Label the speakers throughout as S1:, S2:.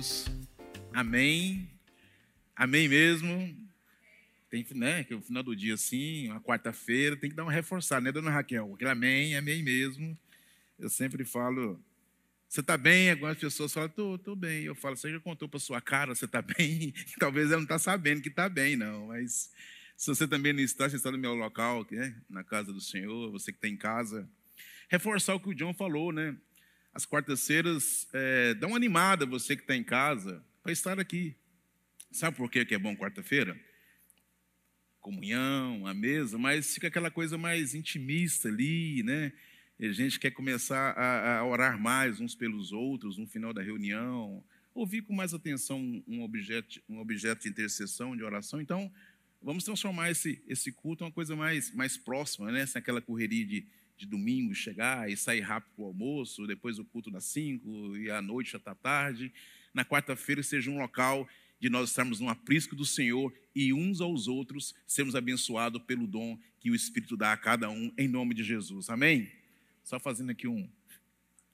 S1: Queridos. Amém. Amém mesmo. Tem, né, que o final do dia assim, uma quarta-feira, tem que dar uma reforçada, né, dona Raquel? Aquele amém, amém mesmo. Eu sempre falo, você está bem? Algumas pessoas falam, tô, tô bem. Eu falo, você já contou para sua cara, você está bem? Talvez ela não está sabendo que está bem, não. Mas se você também não está, você está no meu local, né? na casa do Senhor, você que está em casa. Reforçar o que o John falou, né? As quartas-feiras, é, uma animada você que está em casa para estar aqui. Sabe por que é bom quarta-feira? Comunhão, a mesa, mas fica aquela coisa mais intimista ali, né? a gente quer começar a, a, orar mais uns pelos outros no final da reunião, ouvir com mais atenção um objeto, um objeto de intercessão, de oração. Então, vamos transformar esse, esse culto em uma coisa mais, mais próxima, né? Sem aquela correria de, de domingo chegar e sair rápido para o almoço, depois o culto das cinco e à noite já está tarde. Na quarta-feira seja um local de nós estarmos no aprisco do Senhor e uns aos outros sermos abençoados pelo dom que o Espírito dá a cada um, em nome de Jesus. Amém? Só fazendo aqui um,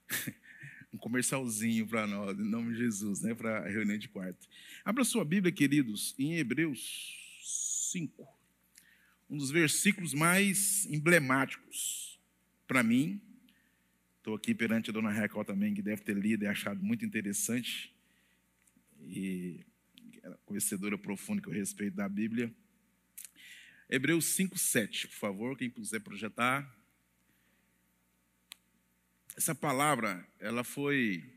S1: um comercialzinho para nós, em nome de Jesus, né, para a reunião de quarto. Abra sua Bíblia, queridos, em Hebreus 5. Um dos versículos mais emblemáticos para mim. Estou aqui perante a dona Raquel também, que deve ter lido e achado muito interessante. E conhecedora profunda que eu respeito da Bíblia. Hebreus 5, 7, por favor, quem puder projetar. Essa palavra, ela foi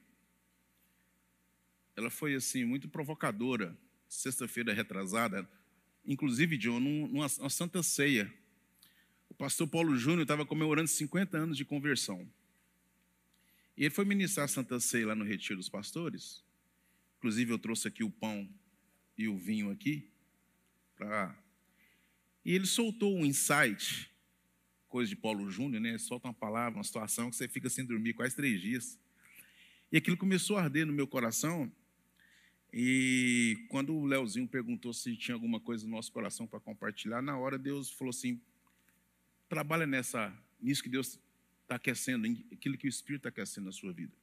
S1: ela foi assim muito provocadora. Sexta-feira retrasada, inclusive numa, numa santa ceia, o pastor Paulo Júnior estava comemorando 50 anos de conversão. E ele foi ministrar a Santa Ceia lá no Retiro dos Pastores. Inclusive, eu trouxe aqui o pão e o vinho aqui. Pra... E ele soltou um insight coisa de Paulo Júnior, né? Solta uma palavra, uma situação que você fica sem dormir quase três dias. E aquilo começou a arder no meu coração. E quando o Leozinho perguntou se tinha alguma coisa no nosso coração para compartilhar, na hora Deus falou assim: trabalha nessa, nisso que Deus está aquecendo, aquilo que o Espírito está aquecendo na sua vida.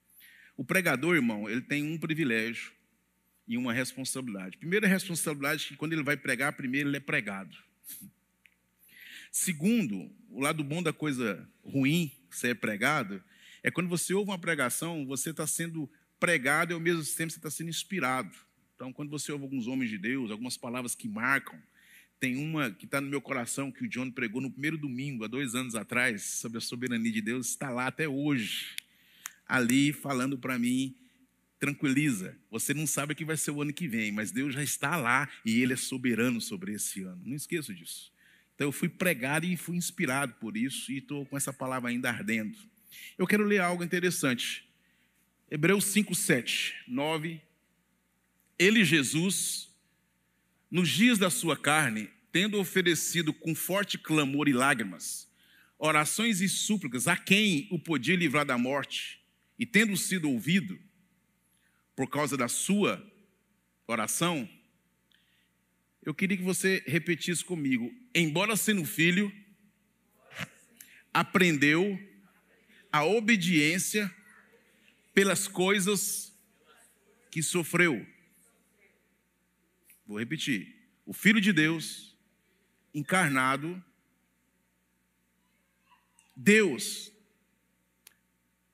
S1: O pregador, irmão, ele tem um privilégio e uma responsabilidade. Primeira responsabilidade é que quando ele vai pregar, primeiro ele é pregado. Segundo, o lado bom da coisa ruim ser pregado é quando você ouve uma pregação, você está sendo pregado e ao mesmo tempo você está sendo inspirado. Então, quando você ouve alguns homens de Deus, algumas palavras que marcam, tem uma que está no meu coração que o John pregou no primeiro domingo, há dois anos atrás, sobre a soberania de Deus, está lá até hoje, ali falando para mim, tranquiliza, você não sabe o que vai ser o ano que vem, mas Deus já está lá e Ele é soberano sobre esse ano. Não esqueça disso. Então eu fui pregado e fui inspirado por isso e estou com essa palavra ainda ardendo. Eu quero ler algo interessante. Hebreus 5, 7, 9. Ele, Jesus, nos dias da sua carne, tendo oferecido com forte clamor e lágrimas, orações e súplicas a quem o podia livrar da morte, e tendo sido ouvido, por causa da sua oração, eu queria que você repetisse comigo. Embora sendo filho, aprendeu a obediência pelas coisas que sofreu. Vou repetir. O Filho de Deus, encarnado, Deus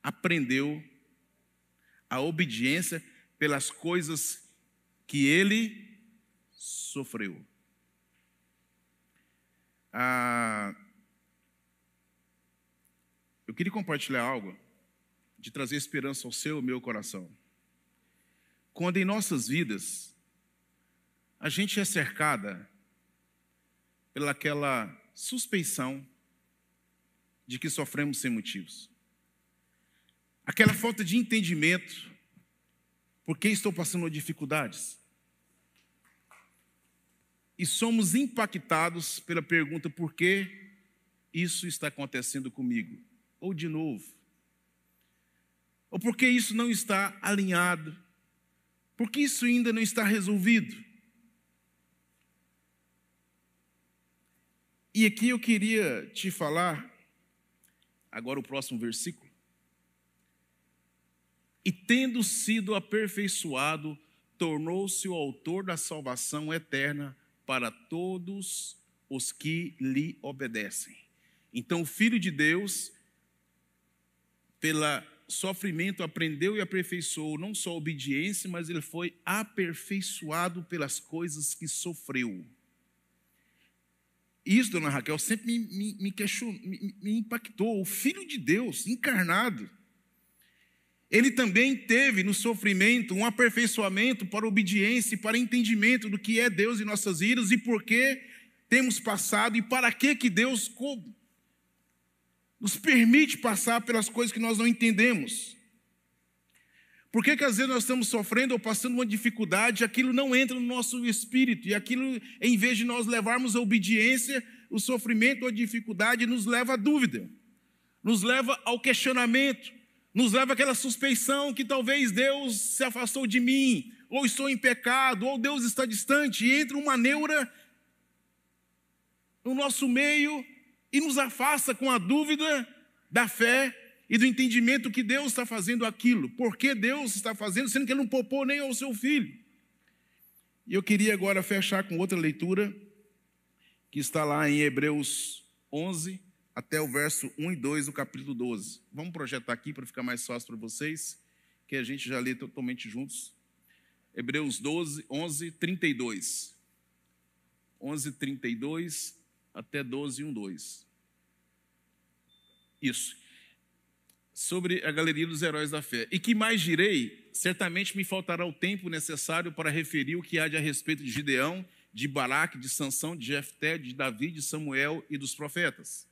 S1: aprendeu a obediência pelas coisas que ele sofreu. Ah, eu queria compartilhar algo de trazer esperança ao seu meu coração. Quando em nossas vidas a gente é cercada pelaquela suspeição de que sofremos sem motivos. Aquela falta de entendimento por que estou passando dificuldades e somos impactados pela pergunta: por que isso está acontecendo comigo? Ou de novo? Ou por que isso não está alinhado? Por que isso ainda não está resolvido? E aqui eu queria te falar, agora o próximo versículo. e tendo sido aperfeiçoado, tornou-se o autor da salvação eterna para todos os que lhe obedecem. Então, o Filho de Deus, pelo sofrimento, aprendeu e aperfeiçoou não só a obediência, mas ele foi aperfeiçoado pelas coisas que sofreu. Isso, dona Raquel, sempre me, me, me, me, me impactou. O Filho de Deus, encarnado, ele também teve no sofrimento um aperfeiçoamento para obediência e para entendimento do que é Deus em nossas vidas e por que temos passado e para que que Deus nos permite passar pelas coisas que nós não entendemos. Por que, que às vezes nós estamos sofrendo ou passando uma dificuldade, aquilo não entra no nosso espírito, e aquilo, em vez de nós levarmos a obediência, o sofrimento ou a dificuldade nos leva à dúvida, nos leva ao questionamento, nos leva àquela suspeição que talvez Deus se afastou de mim, ou estou em pecado, ou Deus está distante, e entra uma neura no nosso meio e nos afasta com a dúvida da fé e do entendimento que Deus está fazendo aquilo. Por que Deus está fazendo, sendo que Ele não poupou nem ao seu filho? E eu queria agora fechar com outra leitura, que está lá em Hebreus 11, até o verso 1 e 2 do capítulo 12. Vamos projetar aqui para ficar mais fácil para vocês, que a gente já lê totalmente juntos. Hebreus 12, 11, 32. 11, 32 até 12, 1, 2. Isso. Sobre a galeria dos heróis da fé. E que mais direi? Certamente me faltará o tempo necessário para referir o que há de a respeito de Gideão, de Baraque, de Sansão, de Jefté, de Davi, de Samuel e dos profetas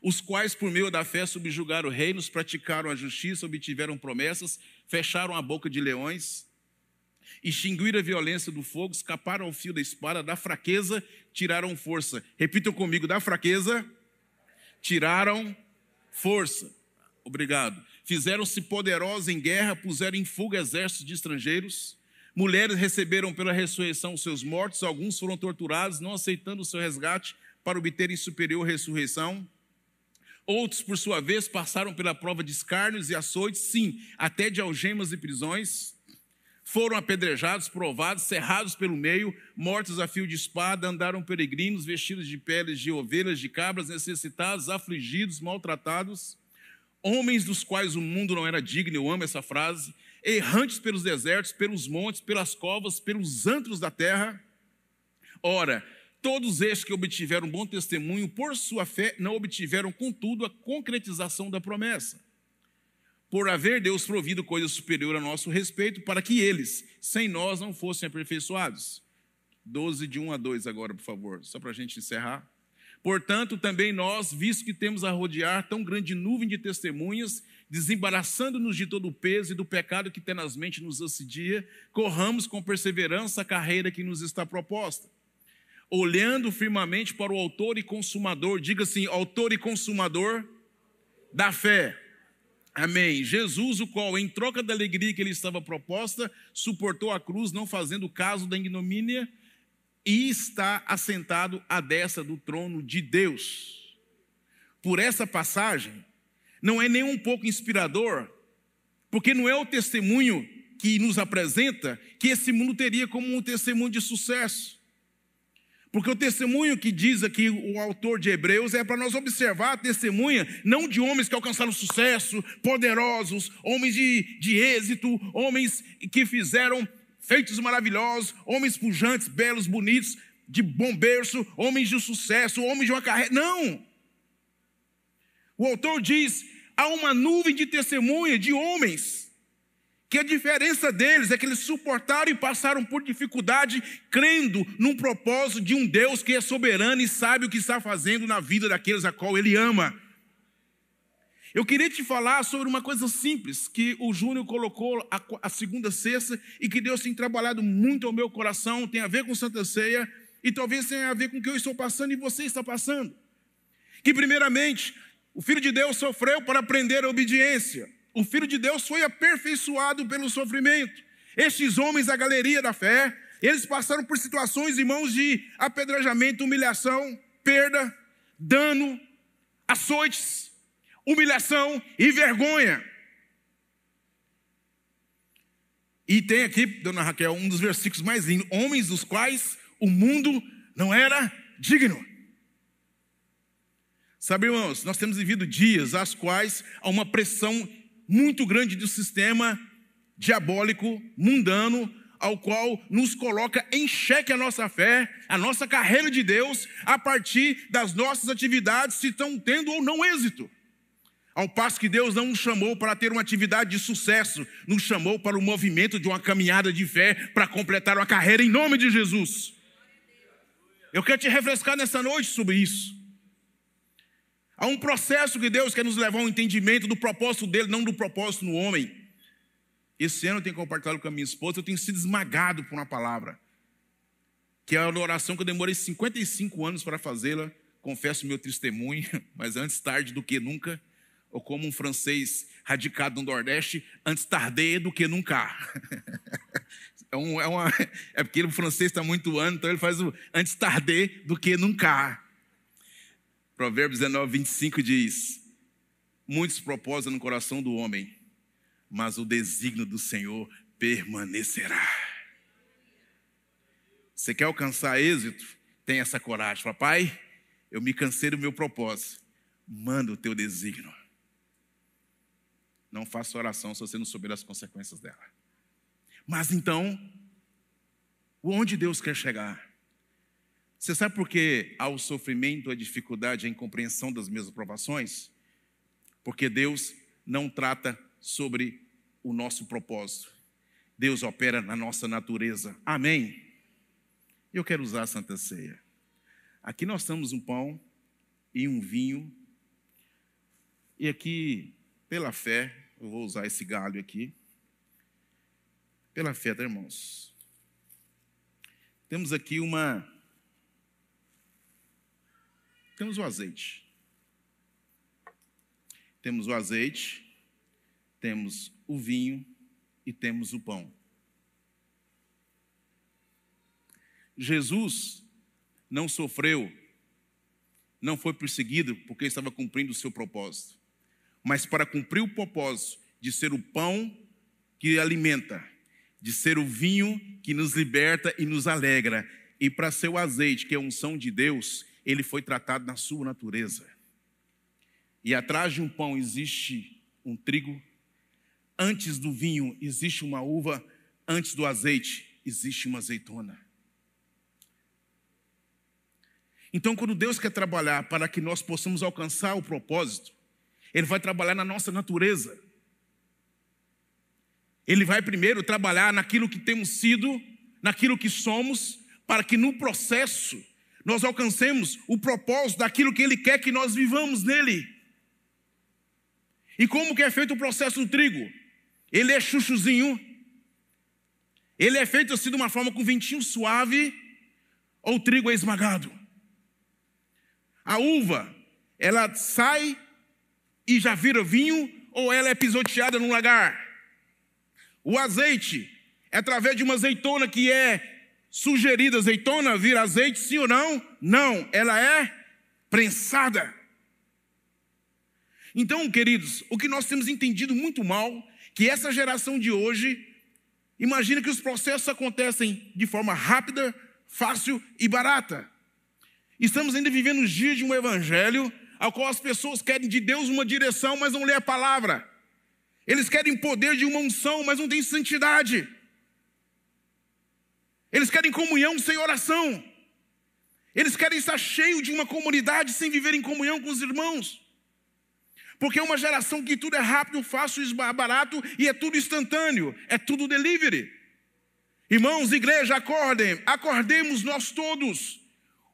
S1: os quais, por meio da fé, subjugaram reinos, praticaram a justiça, obtiveram promessas, fecharam a boca de leões, extinguiram a violência do fogo, escaparam ao fio da espada, da fraqueza, tiraram força. Repitam comigo: da fraqueza, tiraram força. Obrigado. Fizeram-se poderosos em guerra, puseram em fuga exércitos de estrangeiros. Mulheres receberam pela ressurreição os seus mortos, alguns foram torturados, não aceitando o seu resgate para obterem superior ressurreição. Outros, por sua vez, passaram pela prova de escárnios e açoites, sim, até de algemas e prisões. Foram apedrejados, provados, cerrados pelo meio, mortos a fio de espada, andaram peregrinos, vestidos de peles de ovelhas, de cabras, necessitados, afligidos, maltratados. Homens dos quais o mundo não era digno, eu amo essa frase. Errantes pelos desertos, pelos montes, pelas covas, pelos antros da terra. Ora, Todos estes que obtiveram bom testemunho por sua fé não obtiveram, contudo, a concretização da promessa. Por haver Deus provido coisa superior a nosso respeito, para que eles, sem nós, não fossem aperfeiçoados. 12 de 1 a 2 agora, por favor, só para a gente encerrar. Portanto, também nós, visto que temos a rodear tão grande nuvem de testemunhas, desembaraçando-nos de todo o peso e do pecado que tenazmente nos assedia, corramos com perseverança a carreira que nos está proposta olhando firmemente para o autor e consumador, diga assim: autor e consumador da fé. Amém. Jesus, o qual, em troca da alegria que ele estava proposta, suportou a cruz, não fazendo caso da ignomínia, e está assentado à destra do trono de Deus. Por essa passagem, não é nem um pouco inspirador, porque não é o testemunho que nos apresenta que esse mundo teria como um testemunho de sucesso. Porque o testemunho que diz aqui o autor de Hebreus é para nós observar a testemunha, não de homens que alcançaram sucesso, poderosos, homens de, de êxito, homens que fizeram feitos maravilhosos, homens pujantes, belos, bonitos, de bom berço, homens de sucesso, homens de uma carreira. Não! O autor diz: há uma nuvem de testemunha de homens que a diferença deles é que eles suportaram e passaram por dificuldade, crendo num propósito de um Deus que é soberano e sabe o que está fazendo na vida daqueles a qual Ele ama. Eu queria te falar sobre uma coisa simples que o Júnior colocou a, a segunda sexta e que Deus tem trabalhado muito ao meu coração, tem a ver com Santa Ceia e talvez tenha a ver com o que eu estou passando e você está passando. Que, primeiramente, o Filho de Deus sofreu para aprender a obediência o Filho de Deus foi aperfeiçoado pelo sofrimento. Estes homens da galeria da fé, eles passaram por situações, irmãos, de apedrejamento, humilhação, perda, dano, açoites, humilhação e vergonha. E tem aqui, dona Raquel, um dos versículos mais lindos: homens dos quais o mundo não era digno. Sabe, irmãos, nós temos vivido dias às quais há uma pressão muito grande do sistema diabólico, mundano, ao qual nos coloca em xeque a nossa fé, a nossa carreira de Deus, a partir das nossas atividades, se estão tendo ou não êxito. Ao passo que Deus não nos chamou para ter uma atividade de sucesso, nos chamou para o movimento de uma caminhada de fé para completar uma carreira em nome de Jesus. Eu quero te refrescar nessa noite sobre isso. Há um processo que Deus quer nos levar ao entendimento do propósito dele, não do propósito no homem. Esse ano eu tenho compartilhado com a minha esposa, eu tenho sido esmagado por uma palavra, que é a oração que eu demorei 55 anos para fazê-la. Confesso meu testemunho, mas antes tarde do que nunca, ou como um francês radicado no Nordeste, antes tarde do que nunca. É, um, é, uma, é porque o francês está muito ano, então ele faz o antes tarde do que nunca. Provérbios 19, 25 diz: Muitos propósitos no coração do homem, mas o desígnio do Senhor permanecerá. Você quer alcançar êxito? Tem essa coragem. Papai, eu me cansei do meu propósito. Manda o teu desígnio. Não faça oração se você não souber as consequências dela. Mas então, onde Deus quer chegar? Você sabe por que há o sofrimento, a dificuldade, a incompreensão das minhas aprovações? Porque Deus não trata sobre o nosso propósito. Deus opera na nossa natureza. Amém? Eu quero usar a Santa Ceia. Aqui nós temos um pão e um vinho. E aqui, pela fé, eu vou usar esse galho aqui. Pela fé, tá, irmãos? Temos aqui uma temos o azeite. Temos o azeite, temos o vinho e temos o pão. Jesus não sofreu, não foi perseguido porque estava cumprindo o seu propósito, mas para cumprir o propósito de ser o pão que alimenta, de ser o vinho que nos liberta e nos alegra, e para ser o azeite, que é a unção de Deus, ele foi tratado na sua natureza. E atrás de um pão existe um trigo, antes do vinho existe uma uva, antes do azeite existe uma azeitona. Então, quando Deus quer trabalhar para que nós possamos alcançar o propósito, Ele vai trabalhar na nossa natureza. Ele vai primeiro trabalhar naquilo que temos sido, naquilo que somos, para que no processo nós alcancemos o propósito daquilo que Ele quer que nós vivamos nele. E como que é feito o processo do trigo? Ele é chuchuzinho, ele é feito assim de uma forma com ventinho suave, ou o trigo é esmagado. A uva, ela sai e já vira vinho, ou ela é pisoteada num lagar. O azeite é através de uma azeitona que é sugerida azeitona vira azeite, sim ou não? Não, ela é prensada. Então, queridos, o que nós temos entendido muito mal, que essa geração de hoje imagina que os processos acontecem de forma rápida, fácil e barata. Estamos ainda vivendo os dias de um evangelho ao qual as pessoas querem de Deus uma direção, mas não lê a palavra. Eles querem poder de uma unção, mas não têm santidade. Eles querem comunhão sem oração. Eles querem estar cheio de uma comunidade sem viver em comunhão com os irmãos. Porque é uma geração que tudo é rápido, fácil, barato e é tudo instantâneo, é tudo delivery. Irmãos, igreja, acordem, acordemos nós todos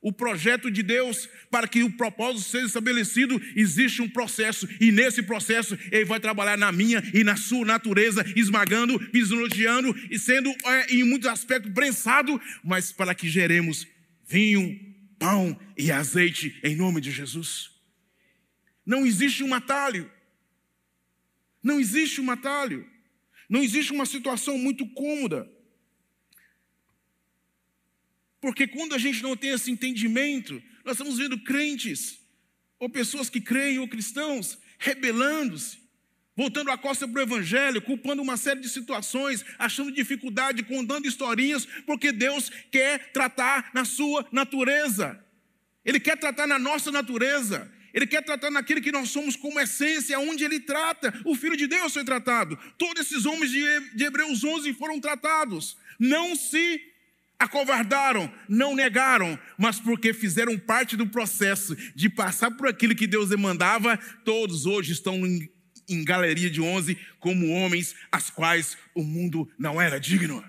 S1: o projeto de Deus para que o propósito seja estabelecido, existe um processo, e nesse processo ele vai trabalhar na minha e na sua natureza, esmagando, pisoteando e sendo, é, em muitos aspectos, prensado, mas para que geremos vinho, pão e azeite em nome de Jesus. Não existe um atalho. Não existe um atalho. Não existe uma situação muito cômoda. Porque quando a gente não tem esse entendimento, nós estamos vendo crentes, ou pessoas que creem, ou cristãos, rebelando-se, voltando a costa para o Evangelho, culpando uma série de situações, achando dificuldade, contando historinhas, porque Deus quer tratar na sua natureza. Ele quer tratar na nossa natureza. Ele quer tratar naquilo que nós somos como essência, onde ele trata. O Filho de Deus foi tratado. Todos esses homens de Hebreus 11 foram tratados. Não se acovardaram, não negaram, mas porque fizeram parte do processo de passar por aquilo que Deus demandava, todos hoje estão em, galeria de 11 como homens as quais o mundo não era digno.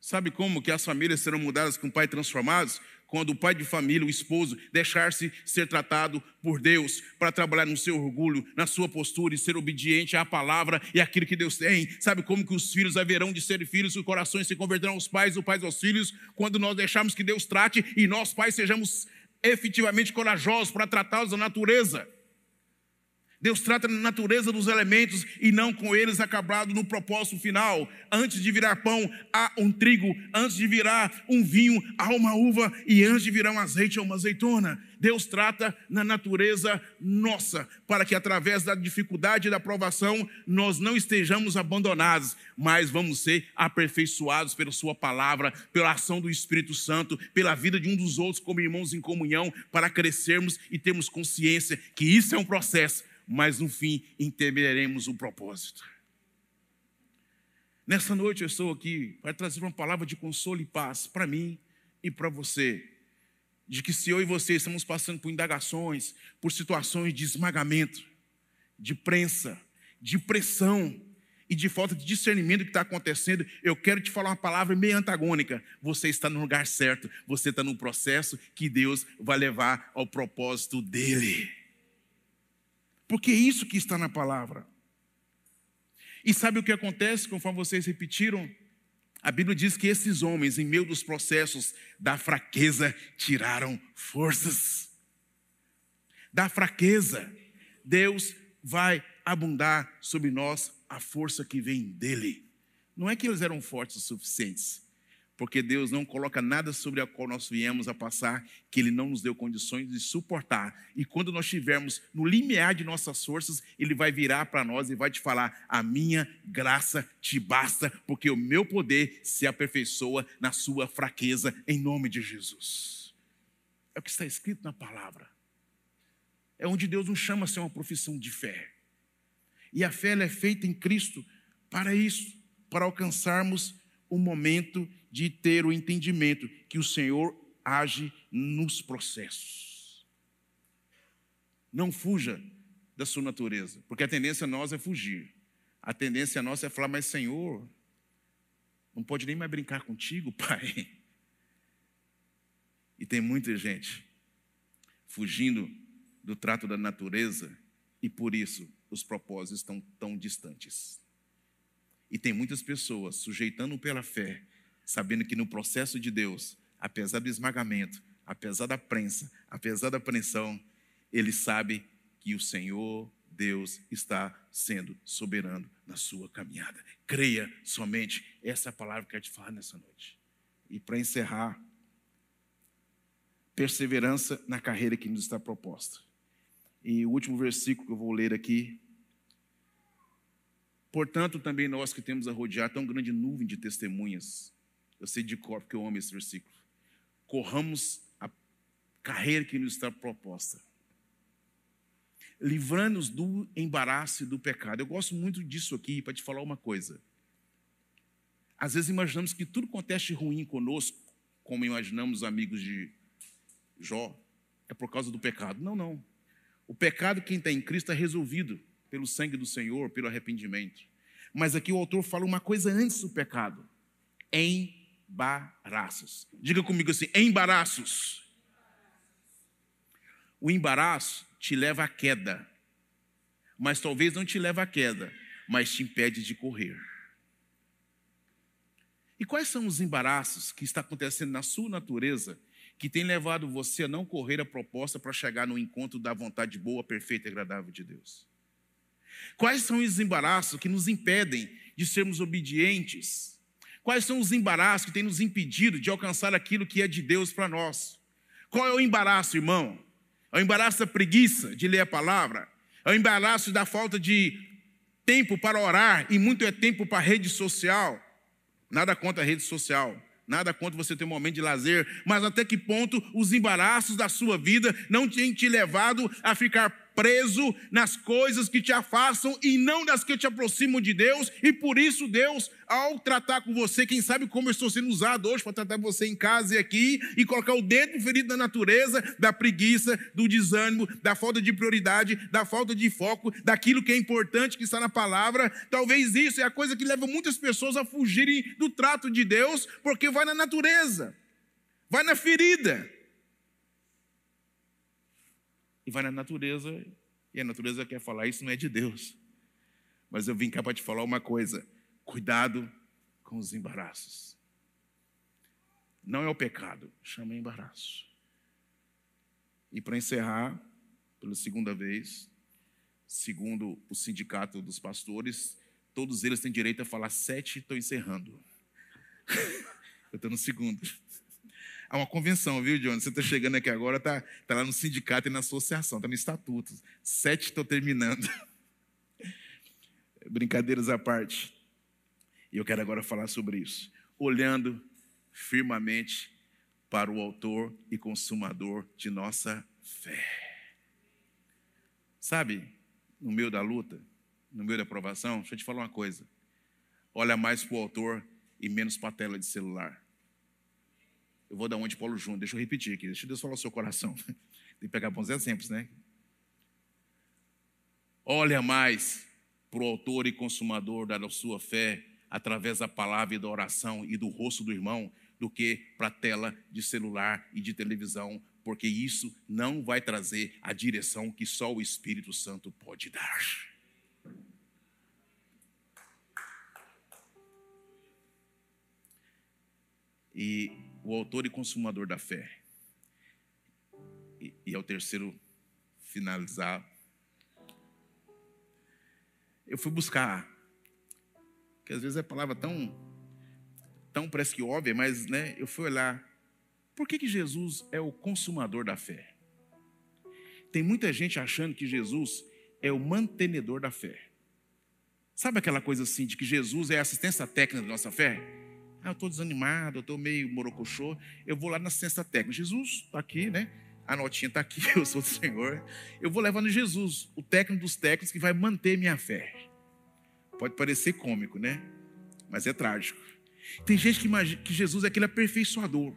S1: Sabe como que as famílias serão mudadas com pai transformados? Quando o pai de família, o esposo, deixar-se ser tratado por Deus para trabalhar no seu orgulho, na sua postura e ser obediente à palavra e àquilo que Deus tem. Sabe como que os filhos haverão de ser filhos, os corações se converterão aos pais, os pais aos filhos, quando nós deixarmos que Deus trate e nós, pais, sejamos efetivamente corajosos para tratá-los da natureza. Deus trata na natureza dos elementos e não com eles acabado no propósito final. Antes de virar pão, há um trigo. Antes de virar um vinho, há uma uva. E antes de virar um azeite, há uma azeitona. Deus trata na natureza nossa, para que através da dificuldade e da provação, nós não estejamos abandonados, mas vamos ser aperfeiçoados pela Sua palavra, pela ação do Espírito Santo, pela vida de um dos outros como irmãos em comunhão, para crescermos e termos consciência que isso é um processo mas no fim entenderemos o propósito. Nessa noite eu estou aqui para trazer uma palavra de consolo e paz para mim e para você. De que se eu e você estamos passando por indagações, por situações de esmagamento, de prensa, de pressão e de falta de discernimento do que está acontecendo, eu quero te falar uma palavra meio antagônica. Você está no lugar certo, você está no processo que Deus vai levar ao propósito dele. Porque é isso que está na palavra. E sabe o que acontece conforme vocês repetiram? A Bíblia diz que esses homens, em meio dos processos da fraqueza, tiraram forças. Da fraqueza, Deus vai abundar sobre nós a força que vem dele. Não é que eles eram fortes o suficientes, porque Deus não coloca nada sobre a qual nós viemos a passar que Ele não nos deu condições de suportar. E quando nós estivermos no limiar de nossas forças, Ele vai virar para nós e vai te falar: A minha graça te basta, porque o meu poder se aperfeiçoa na sua fraqueza, em nome de Jesus. É o que está escrito na palavra. É onde Deus nos chama a ser uma profissão de fé. E a fé é feita em Cristo para isso, para alcançarmos o momento de ter o entendimento que o Senhor age nos processos. Não fuja da sua natureza, porque a tendência nossa é fugir. A tendência nossa é falar, mas Senhor, não pode nem mais brincar contigo, Pai. E tem muita gente fugindo do trato da natureza e por isso os propósitos estão tão distantes. E tem muitas pessoas sujeitando pela fé sabendo que no processo de Deus, apesar do esmagamento, apesar da prensa, apesar da pressão, ele sabe que o Senhor Deus está sendo soberano na sua caminhada. Creia somente, essa é a palavra que eu quero te falar nessa noite. E para encerrar, perseverança na carreira que nos está proposta. E o último versículo que eu vou ler aqui. Portanto, também nós que temos a rodear tão grande nuvem de testemunhas, eu sei de cor porque eu amo esse versículo. Corramos a carreira que nos está proposta. Livrando-nos do embaraço e do pecado. Eu gosto muito disso aqui para te falar uma coisa. Às vezes imaginamos que tudo acontece ruim conosco, como imaginamos amigos de Jó, é por causa do pecado. Não, não. O pecado, quem está em Cristo, é resolvido pelo sangue do Senhor, pelo arrependimento. Mas aqui o autor fala uma coisa antes do pecado: em embaraços. Diga comigo assim: embaraços. O embaraço te leva à queda, mas talvez não te leve à queda, mas te impede de correr. E quais são os embaraços que está acontecendo na sua natureza que tem levado você a não correr a proposta para chegar no encontro da vontade boa, perfeita e agradável de Deus? Quais são os embaraços que nos impedem de sermos obedientes Quais são os embaraços que têm nos impedido de alcançar aquilo que é de Deus para nós? Qual é o embaraço, irmão? É o embaraço da preguiça de ler a palavra? É o embaraço da falta de tempo para orar e muito é tempo para rede social. Nada contra a rede social. Nada contra você ter um momento de lazer, mas até que ponto os embaraços da sua vida não têm te levado a ficar preso nas coisas que te afastam e não das que te aproximam de Deus, e por isso Deus, ao tratar com você, quem sabe como eu estou sendo usado hoje para tratar você em casa e aqui, e colocar o dedo ferido da natureza, da preguiça, do desânimo, da falta de prioridade, da falta de foco, daquilo que é importante que está na palavra, talvez isso é a coisa que leva muitas pessoas a fugirem do trato de Deus, porque vai na natureza, vai na ferida e vai na natureza, e a natureza quer falar: Isso não é de Deus. Mas eu vim cá para te falar uma coisa: cuidado com os embaraços. Não é o pecado, chama embaraço. E para encerrar, pela segunda vez, segundo o sindicato dos pastores, todos eles têm direito a falar sete, estou encerrando. eu estou no segundo. Há uma convenção, viu, John? Você está chegando aqui agora, está tá lá no sindicato e na associação, está no estatuto. Sete estou terminando. Brincadeiras à parte. E eu quero agora falar sobre isso. Olhando firmemente para o autor e consumador de nossa fé. Sabe, no meio da luta, no meio da aprovação, deixa eu te falar uma coisa. Olha mais para o autor e menos para a tela de celular. Eu vou dar onde Paulo Júnior, deixa eu repetir aqui, deixa Deus falar o seu coração. Tem que pegar bons exemplos, né? Olha mais para o autor e consumador da sua fé através da palavra e da oração e do rosto do irmão do que para a tela de celular e de televisão, porque isso não vai trazer a direção que só o Espírito Santo pode dar. E o autor e consumador da fé. E, e é o terceiro finalizar. Eu fui buscar, que às vezes é palavra tão, tão parece que óbvia, mas né, eu fui olhar. Por que, que Jesus é o consumador da fé? Tem muita gente achando que Jesus é o mantenedor da fé. Sabe aquela coisa assim de que Jesus é a assistência técnica da nossa fé? Ah, eu estou desanimado, eu estou meio morocochô. Eu vou lá na ciência técnica. Jesus está aqui, né? A notinha está aqui, eu sou do Senhor. Eu vou levando Jesus, o técnico dos técnicos que vai manter minha fé. Pode parecer cômico, né? Mas é trágico. Tem gente que imagina que Jesus é aquele aperfeiçoador.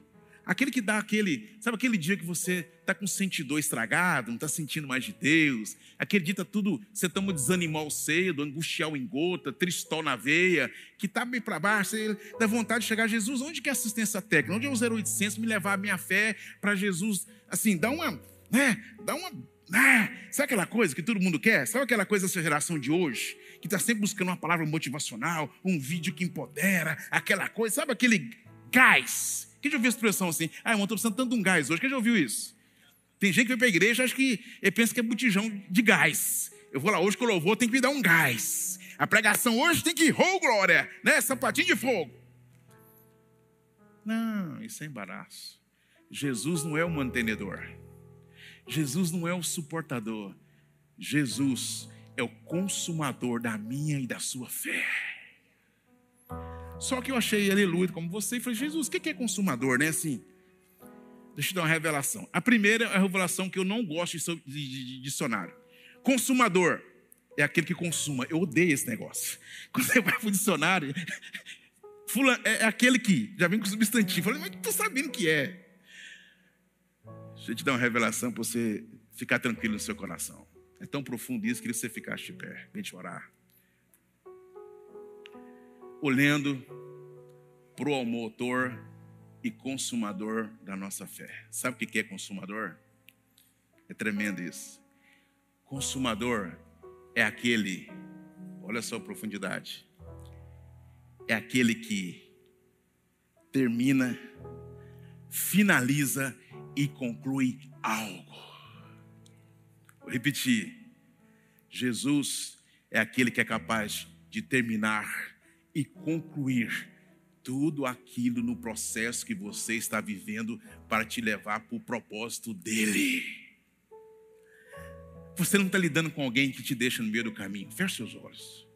S1: Aquele que dá aquele, sabe aquele dia que você está com o sentidor estragado, não está sentindo mais de Deus, está tudo, você toma desanimar cedo, angustiar o engota, tristol na veia, que está bem para baixo, você dá vontade de chegar a Jesus, onde que é assistência técnica? Onde é o 0800 me levar a minha fé para Jesus, assim, dá uma, né, dá uma, né, sabe aquela coisa que todo mundo quer? Sabe aquela coisa dessa geração de hoje, que está sempre buscando uma palavra motivacional, um vídeo que empodera, aquela coisa, sabe aquele gás, quem já ouviu a expressão assim? Ah, eu estou precisando tanto de um gás hoje. Quem já ouviu isso? Tem gente que vem para a igreja acho que ele pensa que é botijão de gás. Eu vou lá hoje que eu louvor, tem que me dar um gás. A pregação hoje tem que ir, oh glória, né? Sapatinho de fogo. Não, isso é embaraço. Jesus não é o mantenedor. Jesus não é o suportador. Jesus é o consumador da minha e da sua fé. Só que eu achei aleluia como você e falei, Jesus, o que é consumador, né? Assim, deixa eu dar uma revelação. A primeira é a revelação que eu não gosto de, dicionário. Consumador é aquele que consuma. Eu odeio esse negócio. Quando você vai para o dicionário, fulano, é, é, aquele que já vem com substantivo. Falei, mas estou sabendo que é. Deixa eu te dar uma revelação para você ficar tranquilo no seu coração. É tão profundo isso, que você ficasse de pé. Vem te orar olhando para o motor e consumador da nossa fé. Sabe o que é consumador? É tremendo isso. Consumador é aquele, olha só a profundidade, é aquele que termina, finaliza e conclui algo. Vou repetir. Jesus é aquele que é capaz de terminar e concluir tudo aquilo no processo que você está vivendo para te levar para o propósito dele. Você não está lidando com alguém que te deixa no meio do caminho. Feche seus olhos.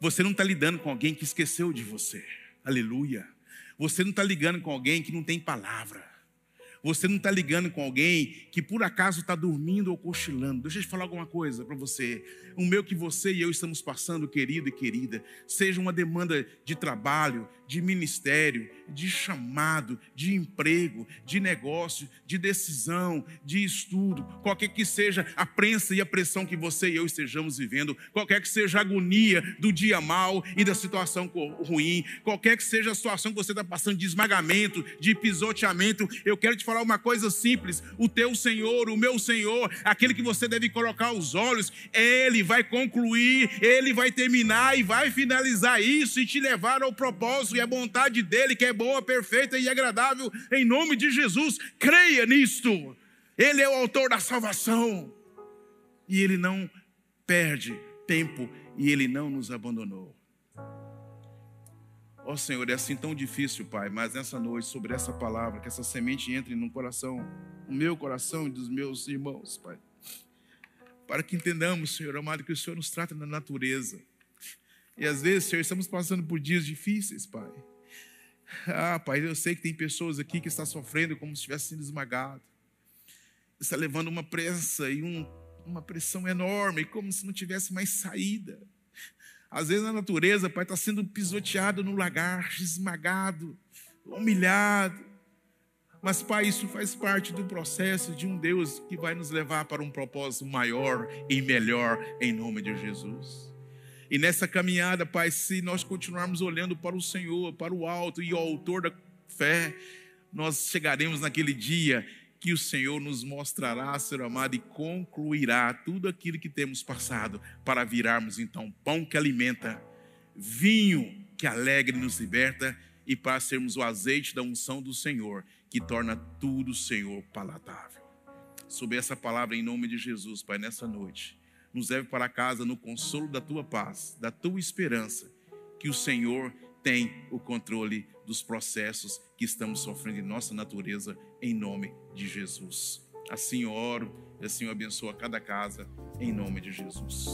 S1: Você não está lidando com alguém que esqueceu de você. Aleluia. Você não está ligando com alguém que não tem palavra. Você não está ligando com alguém que por acaso está dormindo ou cochilando. Deixa eu te falar alguma coisa para você. O meu que você e eu estamos passando, querido e querida, seja uma demanda de trabalho, de ministério, de chamado, de emprego, de negócio, de decisão, de estudo, qualquer que seja a prensa e a pressão que você e eu estejamos vivendo, qualquer que seja a agonia do dia mal e da situação ruim, qualquer que seja a situação que você está passando de esmagamento, de pisoteamento, eu quero te falar uma coisa simples: o teu Senhor, o meu Senhor, aquele que você deve colocar os olhos, ele vai concluir, ele vai terminar e vai finalizar isso e te levar ao propósito e à vontade dele, que é boa, perfeita e agradável, em nome de Jesus. Creia nisto. Ele é o autor da salvação. E ele não perde tempo e ele não nos abandonou. Ó oh, Senhor, é assim tão difícil, Pai, mas nessa noite, sobre essa palavra, que essa semente entre no coração, no meu coração e dos meus irmãos, Pai. Para que entendamos, Senhor amado, que o Senhor nos trata na natureza. E às vezes, Senhor, estamos passando por dias difíceis, Pai. Ah, Pai, eu sei que tem pessoas aqui que estão sofrendo como se estivesse sendo esmagado. Está levando uma pressa e um, uma pressão enorme, como se não tivesse mais saída. Às vezes na natureza, Pai, está sendo pisoteado no lagar, esmagado, humilhado. Mas, Pai, isso faz parte do processo de um Deus que vai nos levar para um propósito maior e melhor, em nome de Jesus. E nessa caminhada, Pai, se nós continuarmos olhando para o Senhor, para o alto e o autor da fé, nós chegaremos naquele dia que o Senhor nos mostrará, Senhor amado, e concluirá tudo aquilo que temos passado, para virarmos então pão que alimenta, vinho que alegre nos liberta, e para sermos o azeite da unção do Senhor, que torna tudo, Senhor, palatável. Sob essa palavra, em nome de Jesus, Pai, nessa noite nos leve para casa no consolo da tua paz, da tua esperança, que o Senhor tem o controle dos processos que estamos sofrendo em nossa natureza, em nome de Jesus. Assim eu oro, e assim eu abençoo a cada casa, em nome de Jesus.